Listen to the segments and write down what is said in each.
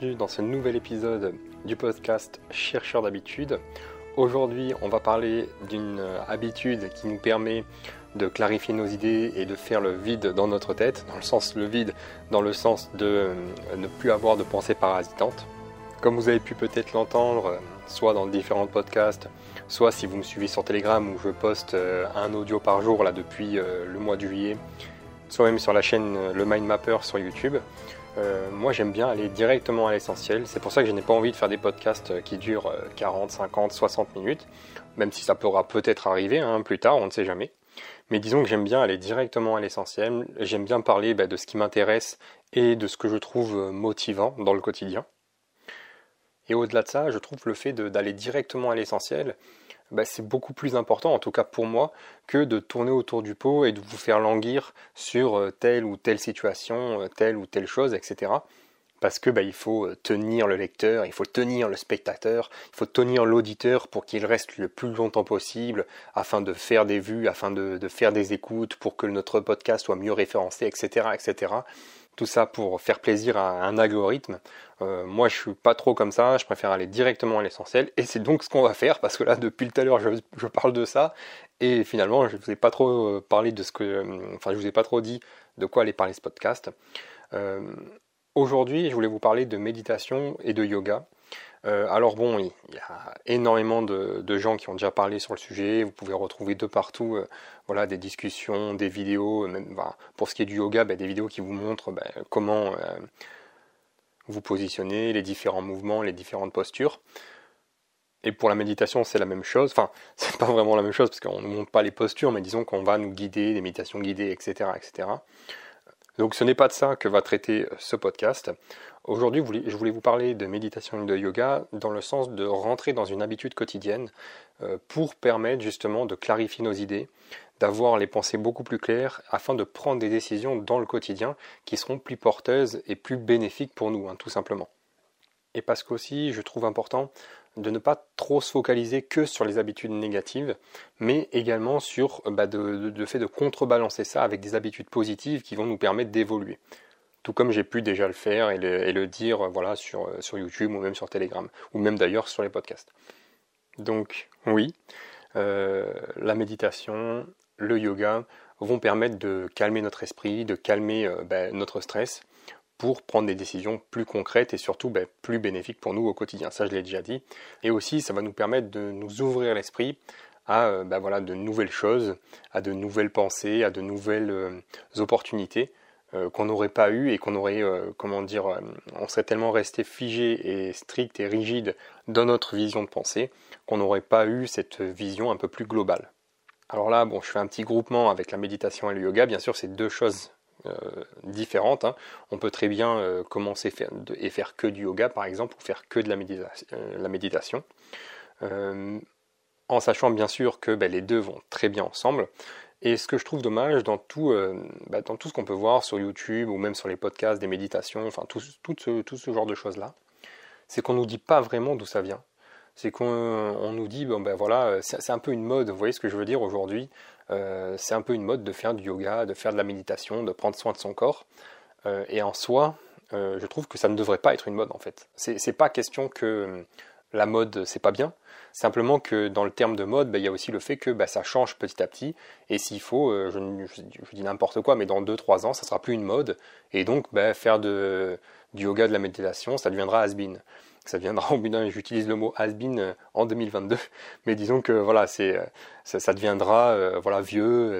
bienvenue dans ce nouvel épisode du podcast Chercheur d'habitude. Aujourd'hui, on va parler d'une habitude qui nous permet de clarifier nos idées et de faire le vide dans notre tête, dans le sens le vide, dans le sens de euh, ne plus avoir de pensées parasitantes. Comme vous avez pu peut-être l'entendre, soit dans différents podcasts, soit si vous me suivez sur Telegram où je poste euh, un audio par jour là depuis euh, le mois de juillet, soit même sur la chaîne Le Mind Mapper sur YouTube. Euh, moi j'aime bien aller directement à l'essentiel. C'est pour ça que je n'ai pas envie de faire des podcasts euh, qui durent 40, 50, 60 minutes, même si ça pourra peut-être arriver hein, plus tard, on ne sait jamais. Mais disons que j'aime bien aller directement à l'essentiel. J'aime bien parler bah, de ce qui m'intéresse et de ce que je trouve euh, motivant dans le quotidien. Et au-delà de ça, je trouve le fait d'aller directement à l'essentiel, bah, c'est beaucoup plus important, en tout cas pour moi, que de tourner autour du pot et de vous faire languir sur euh, telle ou telle situation, euh, telle ou telle chose, etc. Parce que bah, il faut euh, tenir le lecteur, il faut tenir le spectateur, il faut tenir l'auditeur pour qu'il reste le plus longtemps possible, afin de faire des vues, afin de, de faire des écoutes, pour que notre podcast soit mieux référencé, etc., etc. Tout ça pour faire plaisir à un algorithme. Euh, moi, je suis pas trop comme ça. Je préfère aller directement à l'essentiel. Et c'est donc ce qu'on va faire parce que là, depuis tout à l'heure, je, parle de ça. Et finalement, je vous ai pas trop euh, parlé de ce que, euh, enfin, je vous ai pas trop dit de quoi aller parler ce podcast. Aujourd'hui, je voulais vous parler de méditation et de yoga. Euh, alors bon, il y a énormément de, gens qui ont déjà parlé sur le sujet. Vous pouvez retrouver de partout, euh, voilà, des discussions, des vidéos. Même, pour ce qui est du yoga, bah, des vidéos qui vous montrent bah, comment euh, vous positionner, les différents mouvements, les différentes postures. Et pour la méditation, c'est la même chose. Enfin, c'est pas vraiment la même chose parce qu'on ne montre pas les postures, mais disons qu'on va nous guider, des méditations guidées, etc., etc. Donc ce n'est pas de ça que va traiter ce podcast. Aujourd'hui, je voulais vous parler de méditation et de yoga dans le sens de rentrer dans une habitude quotidienne euh, pour permettre justement de clarifier nos idées, d'avoir les pensées beaucoup plus claires afin de prendre des décisions dans le quotidien qui seront plus porteuses et plus bénéfiques pour nous, hein, tout simplement. Et parce qu'aussi, je trouve important de ne pas trop se focaliser que sur les habitudes négatives, mais également sur bah, le fait de contrebalancer ça avec des habitudes positives qui vont nous permettre d'évoluer. Tout comme j'ai pu déjà le faire et le, dire sur, YouTube ou même sur Telegram, ou même d'ailleurs sur les podcasts. Donc oui, euh, la méditation, le yoga vont permettre de calmer notre esprit, de calmer euh, bah, notre stress, pour prendre des décisions plus concrètes et surtout ben, plus bénéfiques pour nous au quotidien. Ça, je l'ai déjà dit. Et aussi, ça va nous permettre de nous ouvrir l'esprit à euh, ben, de nouvelles choses, à de nouvelles pensées, à de nouvelles euh, opportunités euh, qu'on n'aurait pas eues et qu'on aurait, comment dire, on serait tellement resté figé et strict et rigide dans notre vision de pensée qu'on n'aurait pas eu cette vision un peu plus globale. Alors là, bon, je fais un petit groupement avec la méditation et le yoga. Bien sûr, c'est deux choses différentes. Hein. On peut très bien euh, commencer et faire que du yoga, par exemple, ou faire que de la, euh, méditation. en sachant bien sûr que ben, les deux vont très bien ensemble. Et ce que je trouve dommage dans tout, ben, dans tout ce qu'on peut voir sur YouTube ou même sur les podcasts des méditations, enfin tout, tout, ce, tout ce genre de choses-là, c'est qu'on ne nous dit pas vraiment d'où ça vient c'est qu'on nous dit bon ben voilà c'est un peu une mode vous voyez ce que je veux dire aujourd'hui euh, c'est un peu une mode de faire du yoga, de faire de la méditation, de prendre soin de son corps. Euh, et en soi, euh, je trouve que ça ne devrait pas être une mode en fait. C'est pas question que la mode c'est pas bien, simplement que dans le terme de mode, bah, il y a aussi le fait que bah, ça change petit à petit, et s'il faut, je, dis n'importe quoi, mais dans 2-3 ans, ça sera plus une mode, et donc bah, faire de, du yoga, de la méditation, ça deviendra has-been ça viendra au j'utilise le mot has-been euh, en 2022, mais disons que voilà, euh, ça, deviendra euh, voilà vieux,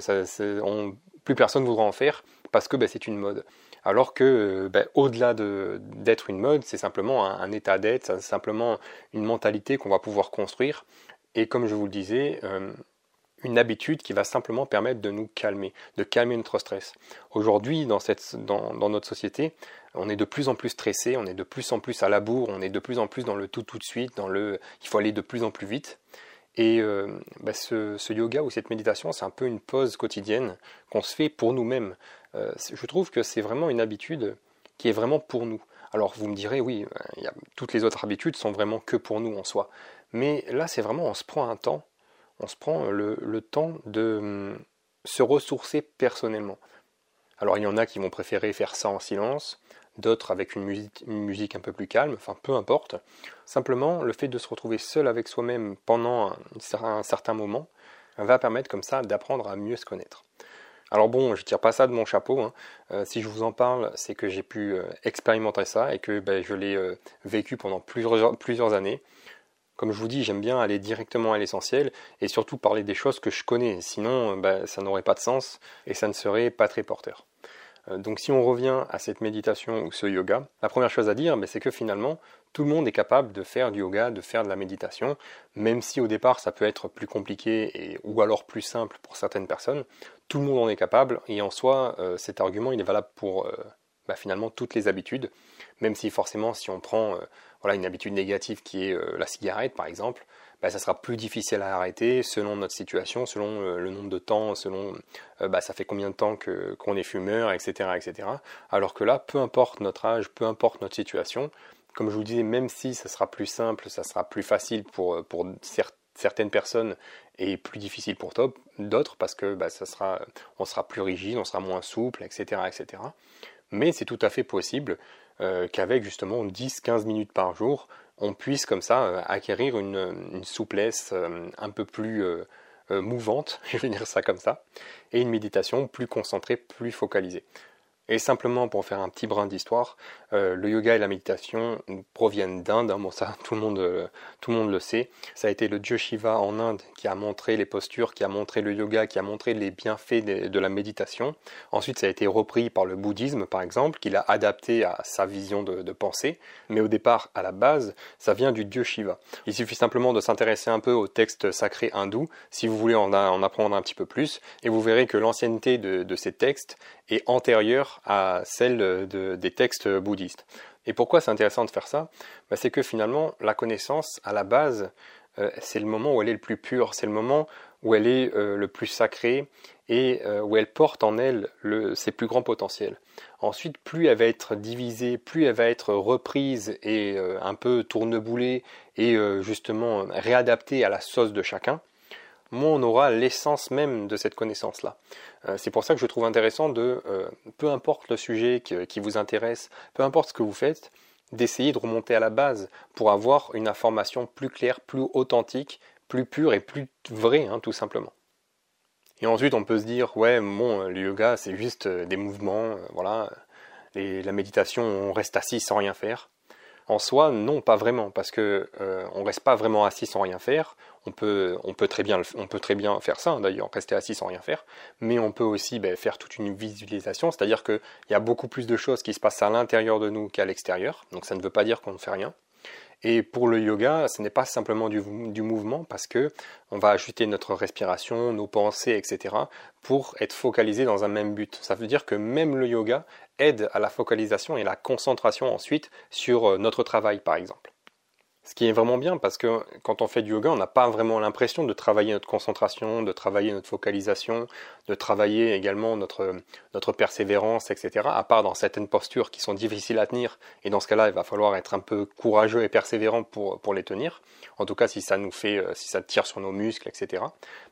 plus personne voudra en faire parce que ben, c'est une mode. Alors que ben, au-delà de, d'être une mode, c'est simplement un, état d'être, c'est simplement une mentalité qu'on va pouvoir construire. Et comme je vous le disais, une habitude qui va simplement permettre de nous calmer, de calmer notre stress. Aujourd'hui, dans, notre société, on est de plus en plus stressé, on est de plus en plus à la bourre, on est de plus en plus dans le tout tout de suite, dans le il faut aller de plus en plus vite. Et euh, bah, ce, yoga ou cette méditation, c'est un peu une pause quotidienne qu'on se fait pour nous-mêmes. Euh, je trouve que c'est vraiment une habitude qui est vraiment pour nous. Alors vous me direz, oui, toutes les autres habitudes sont vraiment que pour nous en soi. Mais là, c'est vraiment, on se prend un temps on se prend le, temps de hum, se ressourcer personnellement. Alors il y en a qui vont préférer faire ça en silence, d'autres avec une musique, un peu plus calme, enfin peu importe. Simplement, le fait de se retrouver seul avec soi-même pendant un, certain moment va permettre comme ça d'apprendre à mieux se connaître. Alors bon, je tire pas ça de mon chapeau. Hein. Euh, si je vous en parle, c'est que j'ai pu euh, expérimenter ça et que ben, je l'ai euh, vécu pendant plusieurs, plusieurs années. Comme je vous dis, j'aime bien aller directement à l'essentiel et surtout parler des choses que je connais. Sinon, ben, ça n'aurait pas de sens et ça ne serait pas très porteur. Donc si on revient à cette méditation ou ce yoga, la première chose à dire, ben, c'est que finalement, tout le monde est capable de faire du yoga, de faire de la méditation, même si au départ ça peut être plus compliqué ou alors plus simple pour certaines personnes. Tout le monde en est capable et en soi, euh, cet argument il est valable pour euh, bah, finalement toutes les habitudes, même si forcément si on prend euh, une habitude négative qui est la cigarette par exemple, bah, ça sera plus difficile à arrêter selon notre situation, selon le nombre de temps, selon bah, ça fait combien de temps qu'on est fumeur, etc., etc. Alors que là, peu importe notre âge, peu importe notre situation, comme je vous disais, même si ça sera plus simple, ça sera plus facile pour, pour certaines personnes et plus difficile pour d'autres parce que bah, ça sera, on sera plus rigide, on sera moins souple, etc. etc. Mais c'est tout à fait possible euh, qu'avec justement 10-15 minutes par jour, on puisse comme ça euh, acquérir une, souplesse euh, un peu plus mouvante, je vais dire ça comme ça, et une méditation plus concentrée, plus focalisée. Et simplement pour faire un petit brin d'histoire, euh, le yoga et la méditation proviennent d'Inde. Hein, bon, ça, tout le monde, euh, tout le monde le sait. Ça a été le dieu Shiva en Inde qui a montré les postures, qui a montré le yoga, qui a montré les bienfaits de, la méditation. Ensuite, ça a été repris par le bouddhisme, par exemple, qu'il a adapté à sa vision de, pensée. Mais au départ, à la base, ça vient du dieu Shiva. Il suffit simplement de s'intéresser un peu aux textes sacrés hindous, si vous voulez en, en apprendre un petit peu plus, et vous verrez que l'ancienneté de ces textes est antérieure à celle des textes bouddhistes. Et pourquoi c'est intéressant de faire ça? Bah, C'est que finalement, la connaissance, à la base, euh, c'est le moment où elle est le plus pur, c'est le moment où elle est euh, le plus sacré et euh, où elle porte en elle ses plus grands potentiels. Ensuite, plus elle va être divisée, plus elle va être reprise et un peu tourneboulée et justement réadaptée à la sauce de chacun, moins on aura l'essence même de cette connaissance-là. Euh, c'est pour ça que je trouve intéressant de, euh, peu importe le sujet qui, vous intéresse, peu importe ce que vous faites, d'essayer de remonter à la base pour avoir une information plus claire, plus authentique, plus pure et plus vraie, hein, tout simplement. Et ensuite, on peut se dire, ouais, bon, le yoga, c'est juste euh, des mouvements, voilà, la méditation, on reste assis sans rien faire. En soi, non, pas vraiment, parce que euh, on reste pas vraiment assis sans rien faire. On peut, très bien faire ça, hein, d'ailleurs, rester assis sans rien faire. Mais on peut aussi ben, faire toute une visualisation, c'est-à-dire qu'il y a beaucoup plus de choses qui se passent à l'intérieur de nous qu'à l'extérieur. Donc ça ne veut pas dire qu'on ne fait rien. Et pour le yoga, ce n'est pas simplement du, mouvement parce que on va ajuster notre respiration, nos pensées, etc. pour être focalisé dans un même but. Ça veut dire que même le yoga aide à la focalisation et la concentration ensuite sur euh, notre travail, par exemple. Ce qui est vraiment bien parce que quand on fait du yoga, on n'a pas vraiment l'impression de travailler notre concentration, de travailler notre focalisation, de travailler également notre, persévérance, etc. À part dans certaines postures qui sont difficiles à tenir. Et dans ce cas-là, il va falloir être un peu courageux et persévérant pour, pour les tenir. En tout cas, si ça nous fait, euh, si ça tire sur nos muscles, etc.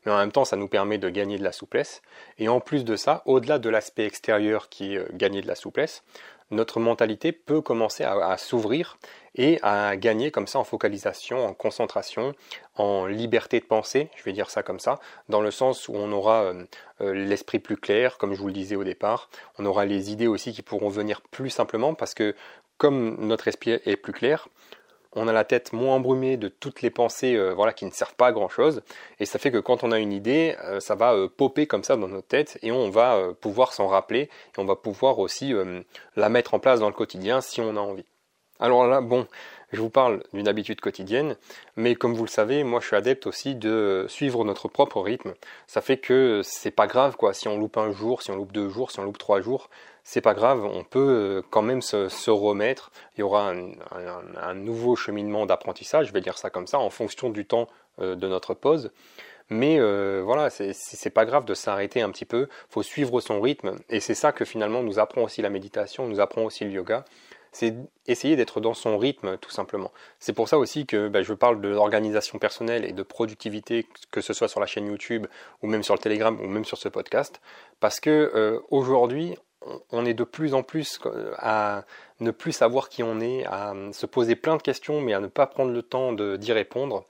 Mais en même temps, ça nous permet de gagner de la souplesse. Et en plus de ça, au-delà de l'aspect extérieur qui est euh, gagner de la souplesse, notre mentalité peut commencer à, s'ouvrir et à gagner comme ça en focalisation, en concentration, en liberté de penser, je vais dire ça comme ça, dans le sens où on aura euh, euh, l'esprit plus clair, comme je vous le disais au départ, on aura les idées aussi qui pourront venir plus simplement parce que comme notre esprit est plus clair, on a la tête moins embrumée de toutes les pensées euh, voilà, qui ne servent pas à grand chose. Et ça fait que quand on a une idée, euh, ça va euh, popper comme ça dans notre tête et on va pouvoir s'en rappeler et on va pouvoir aussi la mettre en place dans le quotidien si on a envie. Alors là, bon, je vous parle d'une habitude quotidienne, mais comme vous le savez, moi je suis adepte aussi de suivre notre propre rythme. Ça fait que c'est pas grave quoi, si on loupe un jour, si on loupe deux jours, si on loupe trois jours, c'est pas grave, on peut euh, quand même se, remettre. Il y aura un, nouveau cheminement d'apprentissage, je vais dire ça comme ça, en fonction du temps euh, de notre pause. Mais euh, voilà, c'est pas grave de s'arrêter un petit peu. Faut suivre son rythme, et c'est ça que finalement nous apprend aussi la méditation, nous apprend aussi le yoga. C'est essayer d'être dans son rythme, tout simplement. C'est pour ça aussi que ben, je parle de l'organisation personnelle et de productivité, que ce soit sur la chaîne YouTube ou même sur le Telegram ou même sur ce podcast, parce que aujourd'hui on est de plus en plus à ne plus savoir qui on est, à se poser plein de questions, mais à ne pas prendre le temps d'y répondre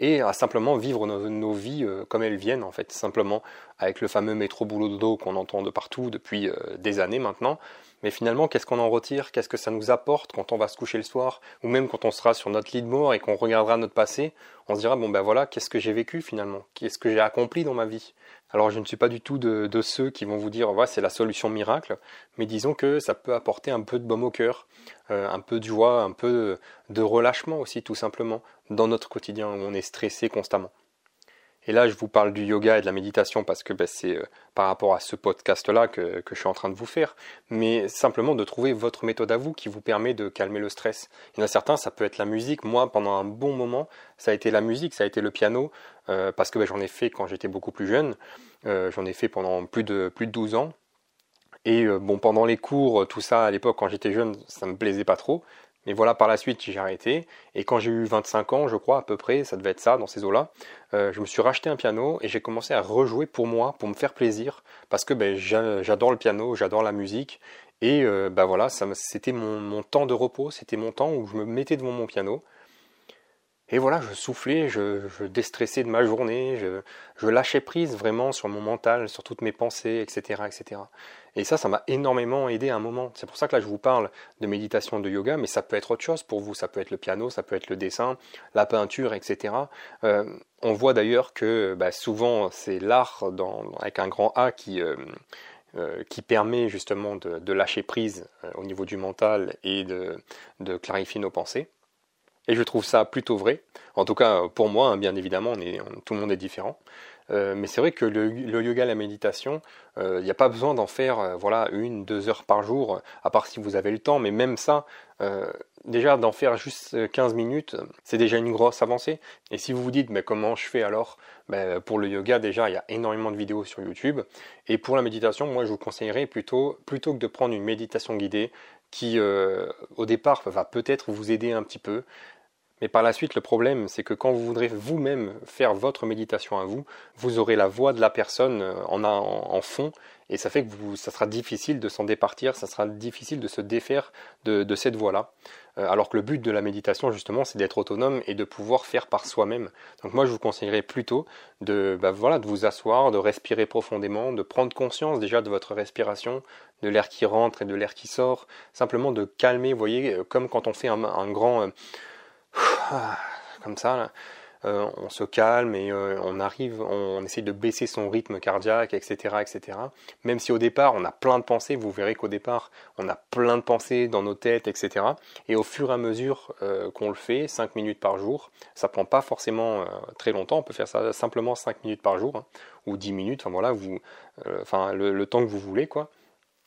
et à simplement vivre nos, vies euh, comme elles viennent en fait, simplement avec le fameux métro boulot dodo qu'on entend de partout depuis euh, des années maintenant. Mais finalement, qu'est-ce qu'on en retire? Qu'est-ce que ça nous apporte quand on va se coucher le soir? Ou même quand on sera sur notre lit de mort et qu'on regardera notre passé, on se dira, bon ben voilà, qu'est-ce que j'ai vécu finalement? Qu'est-ce que j'ai accompli dans ma vie? Alors je ne suis pas du tout de, ceux qui vont vous dire, voilà, c'est la solution miracle, mais disons que ça peut apporter un peu de baume au cœur, euh, un peu de joie, un peu de relâchement aussi tout simplement dans notre quotidien où on est stressé constamment. Et là, je vous parle du yoga et de la méditation parce que ben, c'est euh, par rapport à ce podcast-là que, je suis en train de vous faire, mais simplement de trouver votre méthode à vous qui vous permet de calmer le stress. Il y en a certains, ça peut être la musique. Moi, pendant un bon moment, ça a été la musique, ça a été le piano, euh, parce que ben, j'en ai fait quand j'étais beaucoup plus jeune. Euh, j'en ai fait pendant plus de, plus de 12 ans. Et bon, pendant les cours, tout ça, à l'époque, quand j'étais jeune, ça me plaisait pas trop. Mais voilà, par la suite, j'ai arrêté. Et quand j'ai eu 25 ans, je crois, à peu près, ça devait être ça, dans ces eaux-là, euh, je me suis racheté un piano et j'ai commencé à rejouer pour moi, pour me faire plaisir, parce que ben, j'adore le piano, j'adore la musique. Et euh, ben voilà, c'était mon, mon, temps de repos, c'était mon temps où je me mettais devant mon piano et voilà, je soufflais, je, déstressais de ma journée, je, lâchais prise vraiment sur mon mental, sur toutes mes pensées, etc. etc. Et ça, ça m'a énormément aidé à un moment. C'est pour ça que là, je vous parle de méditation, de yoga, mais ça peut être autre chose pour vous. Ça peut être le piano, ça peut être le dessin, la peinture, etc. Euh, on voit d'ailleurs que bah, souvent, c'est l'art avec un grand A qui... Euh, euh, permet justement de, lâcher prise au niveau du mental et de clarifier nos pensées. Et je trouve ça plutôt vrai. En tout cas, pour moi, hein, bien évidemment, tout le monde est différent. Euh, mais c'est vrai que le, yoga, la méditation, il euh, n'y a pas besoin d'en faire euh, voilà une, deux heures par jour, à part si vous avez le temps. Mais même ça, déjà d'en faire juste 15 minutes, c'est déjà une grosse avancée. Et si vous vous dites, mais comment je fais alors? Ben, Pour le yoga, déjà, il y a énormément de vidéos sur YouTube. Et pour la méditation, moi, je vous conseillerais plutôt, plutôt que de prendre une méditation guidée, qui au départ va peut-être vous aider un petit peu, mais par la suite, le problème, c'est que quand vous voudrez vous-même faire votre méditation à vous, vous aurez la voix de la personne euh, en, en, fond, et ça fait que vous, ça sera difficile de s'en départir, ça sera difficile de se défaire de, cette voix-là. Euh, alors que le but de la méditation, justement, c'est d'être autonome et de pouvoir faire par soi-même. Donc moi, je vous conseillerais plutôt de, bah, voilà, de vous asseoir, de respirer profondément, de prendre conscience déjà de votre respiration, de l'air qui rentre et de l'air qui sort, simplement de calmer, vous voyez, euh, comme quand on fait un, un grand comme ça, euh, on se calme et euh, on arrive, on, essaie de baisser son rythme cardiaque, etc., etc. Même si au départ on a plein de pensées, vous verrez qu'au départ on a plein de pensées dans nos têtes, etc. Et au fur et à mesure euh, qu'on le fait, 5 minutes par jour, ça prend pas forcément très longtemps, on peut faire ça simplement 5 minutes par jour, hein, ou 10 minutes, enfin voilà, vous, enfin le temps que vous voulez, quoi.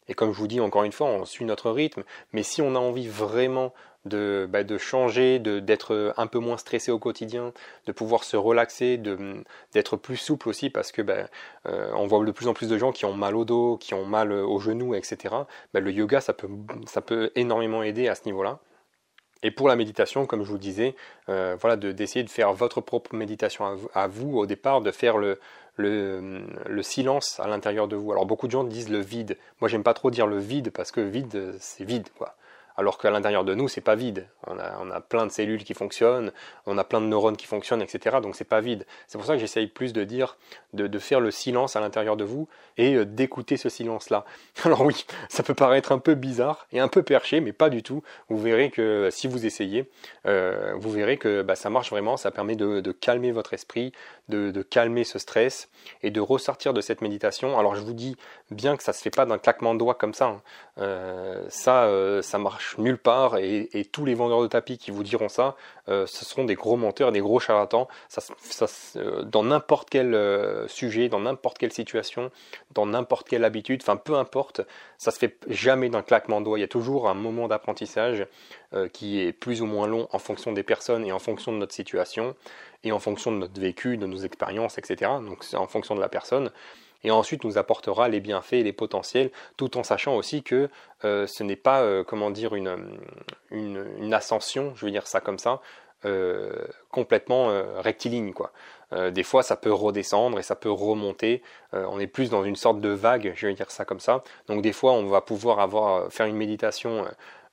Et comme je vous dis encore une fois, on suit notre rythme, mais si on a envie vraiment de, bah, de changer, d'être un peu moins stressé au quotidien, de pouvoir se relaxer, d'être plus souple aussi parce que bah, euh, on voit de plus en plus de gens qui ont mal au dos, qui ont mal au genou, etc. Bah, le yoga, ça peut, ça peut énormément aider à ce niveau-là. Et pour la méditation, comme je vous disais, euh, voilà, d'essayer de, faire votre propre méditation à vous, au départ, de faire le, le, le silence à l'intérieur de vous. Alors beaucoup de gens disent le vide. Moi, j'aime pas trop dire le vide parce que vide, c'est vide, quoi alors qu'à l'intérieur de nous, c'est pas vide. On a, plein de cellules qui fonctionnent, on a plein de neurones qui fonctionnent, etc. Donc c'est pas vide. C'est pour ça que j'essaye plus de dire, de, faire le silence à l'intérieur de vous et euh, d'écouter ce silence-là. Alors oui, ça peut paraître un peu bizarre et un peu perché, mais pas du tout. Vous verrez que si vous essayez, euh, vous verrez que bah, ça marche vraiment, ça permet de, calmer votre esprit, de, calmer ce stress et de ressortir de cette méditation. Alors je vous dis bien que ça se fait pas d'un claquement de doigts comme ça. Hein. Euh, ça, ça marche nulle part et, tous les vendeurs de tapis qui vous diront ça, euh, ce seront des gros menteurs, des gros charlatans. Ça, euh, dans n'importe quel euh, sujet, dans n'importe quelle situation, dans n'importe quelle habitude, enfin peu importe, ça se fait jamais d'un claquement de doigts. Il y a toujours un moment d'apprentissage qui est plus ou moins long en fonction des personnes et en fonction de notre situation et en fonction de notre vécu, de nos expériences, etc. Donc c'est en fonction de la personne et ensuite nous apportera les bienfaits et les potentiels, tout en sachant aussi que euh, ce n'est pas, euh, comment dire, une, une, ascension, je veux dire ça comme ça, complètement rectiligne. Des fois, ça peut redescendre et ça peut remonter. on est plus dans une sorte de vague, je vais dire ça comme ça. Donc des fois, on va pouvoir avoir faire une méditation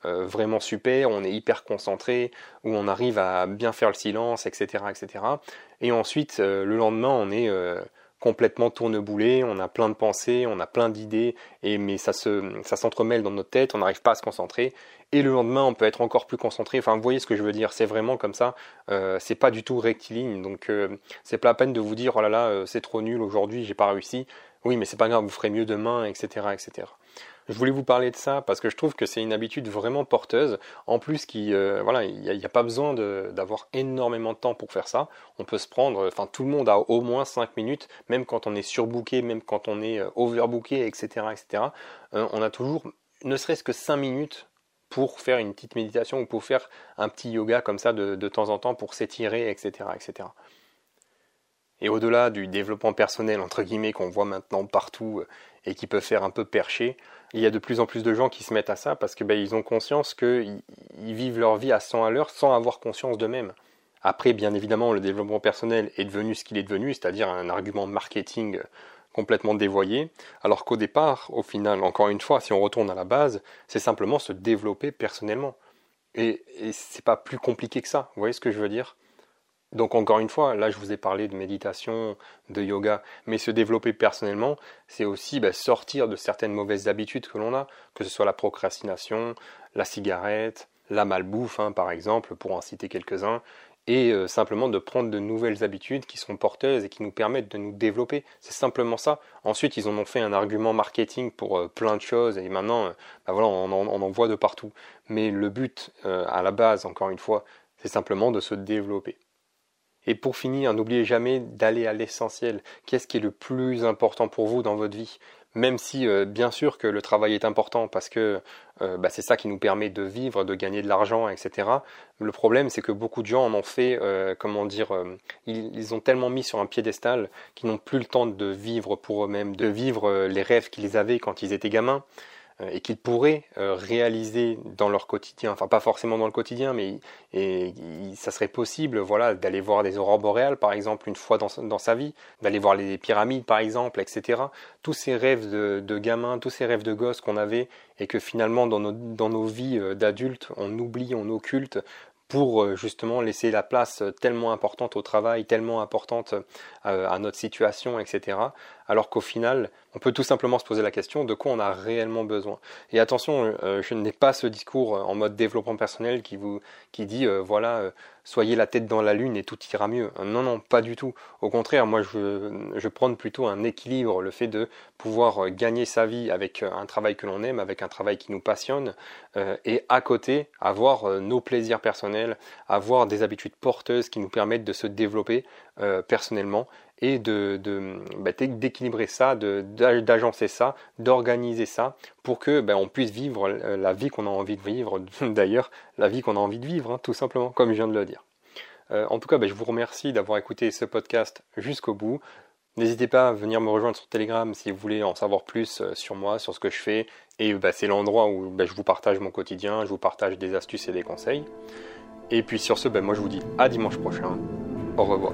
euh, vraiment super, on est hyper concentré, où on arrive à bien faire le silence, etc. etc. Et ensuite, euh, le lendemain, on est euh, complètement tourneboulé, on a plein de pensées, on a plein d'idées, et mais ça se, s'entremêle dans notre tête, on n'arrive pas à se concentrer. Et le lendemain, on peut être encore plus concentré. Enfin, vous voyez ce que je veux dire. C'est vraiment comme ça. c'est pas du tout rectiligne. Donc, c'est pas la peine de vous dire oh là là, c'est trop nul aujourd'hui, j'ai pas réussi. Oui, mais c'est pas grave, vous ferez mieux demain, etc., etc. Je voulais vous parler de ça parce que je trouve que c'est une habitude vraiment porteuse. En plus, qui, euh, voilà, il n'y a, pas besoin d'avoir énormément de temps pour faire ça. On peut se prendre, enfin, tout le monde a au moins 5 minutes, même quand on est surbooké, même quand on est euh, overbooké, etc., etc. Euh, on a toujours, ne serait-ce que 5 minutes pour faire une petite méditation ou pour faire un petit yoga comme ça de, de temps en temps pour s'étirer, etc., etc. Et au-delà du développement personnel, entre guillemets, qu'on voit maintenant partout et qui peut faire un peu percher, il y a de plus en plus de gens qui se mettent à ça parce que ben, ils ont conscience qu'ils vivent leur vie à 100 à l'heure sans avoir conscience d'eux-mêmes. Après, bien évidemment, le développement personnel est devenu ce qu'il est devenu, c'est-à-dire un argument marketing complètement dévoyé, alors qu'au départ, au final, encore une fois, si on retourne à la base, c'est simplement se développer personnellement. Et, et c'est pas plus compliqué que ça, vous voyez ce que je veux dire? Donc encore une fois, là je vous ai parlé de méditation, de yoga, mais se développer personnellement, c'est aussi bah, sortir de certaines mauvaises habitudes que l'on a, que ce soit la procrastination, la cigarette, la malbouffe hein, par exemple, pour en citer quelques-uns, et euh, simplement de prendre de nouvelles habitudes qui sont porteuses et qui nous permettent de nous développer. C'est simplement ça. Ensuite, ils en ont fait un argument marketing pour euh, plein de choses et maintenant, euh, bah, voilà, on en, on en, voit de partout. Mais le but, à la base, encore une fois, c'est simplement de se développer. Et pour finir, n'oubliez jamais d'aller à l'essentiel. Qu'est-ce qui est le plus important pour vous dans votre vie? Même si, euh, bien sûr, que le travail est important parce que euh, bah, c'est ça qui nous permet de vivre, de gagner de l'argent, etc. Le problème, c'est que beaucoup de gens en ont fait, euh, comment dire, ils, ils, ont tellement mis sur un piédestal qu'ils n'ont plus le temps de vivre pour eux-mêmes, de vivre les rêves qu'ils avaient quand ils étaient gamins. Euh, et qu'ils pourraient euh, réaliser dans leur quotidien, enfin pas forcément dans le quotidien, mais et, ça serait possible voilà, d'aller voir des aurores boréales par exemple une fois dans, sa vie, d'aller voir les pyramides par exemple, etc. Tous ces rêves de, gamins, tous ces rêves de gosses qu'on avait et que finalement dans nos, vies euh, d'adultes on oublie, on occulte pour justement laisser la place tellement importante au travail, tellement importante à notre situation, etc alors qu'au final, on peut tout simplement se poser la question de quoi on a réellement besoin. Et attention, euh, je n'ai pas ce discours en mode développement personnel qui vous qui dit euh, voilà, euh, soyez la tête dans la lune et tout ira mieux. Non, non, pas du tout. Au contraire, moi je, je prône plutôt un équilibre, le fait de pouvoir gagner sa vie avec un travail que l'on aime, avec un travail qui nous passionne, et à côté avoir nos plaisirs personnels, avoir des habitudes porteuses qui nous permettent de se développer personnellement et de, bah, d'équilibrer ça, d'agencer ça, d'organiser ça pour que bah, on puisse vivre la vie qu'on a envie de vivre, d'ailleurs la vie qu'on a envie de vivre, hein, tout simplement, comme je viens de le dire. Euh, en tout cas, bah, je vous remercie d'avoir écouté ce podcast jusqu'au bout. N'hésitez pas à venir me rejoindre sur Telegram si vous voulez en savoir plus euh, sur moi, sur ce que je fais. Et c'est l'endroit où je vous partage mon quotidien, je vous partage des astuces et des conseils. Et puis sur ce, moi je vous dis à dimanche prochain. Au revoir.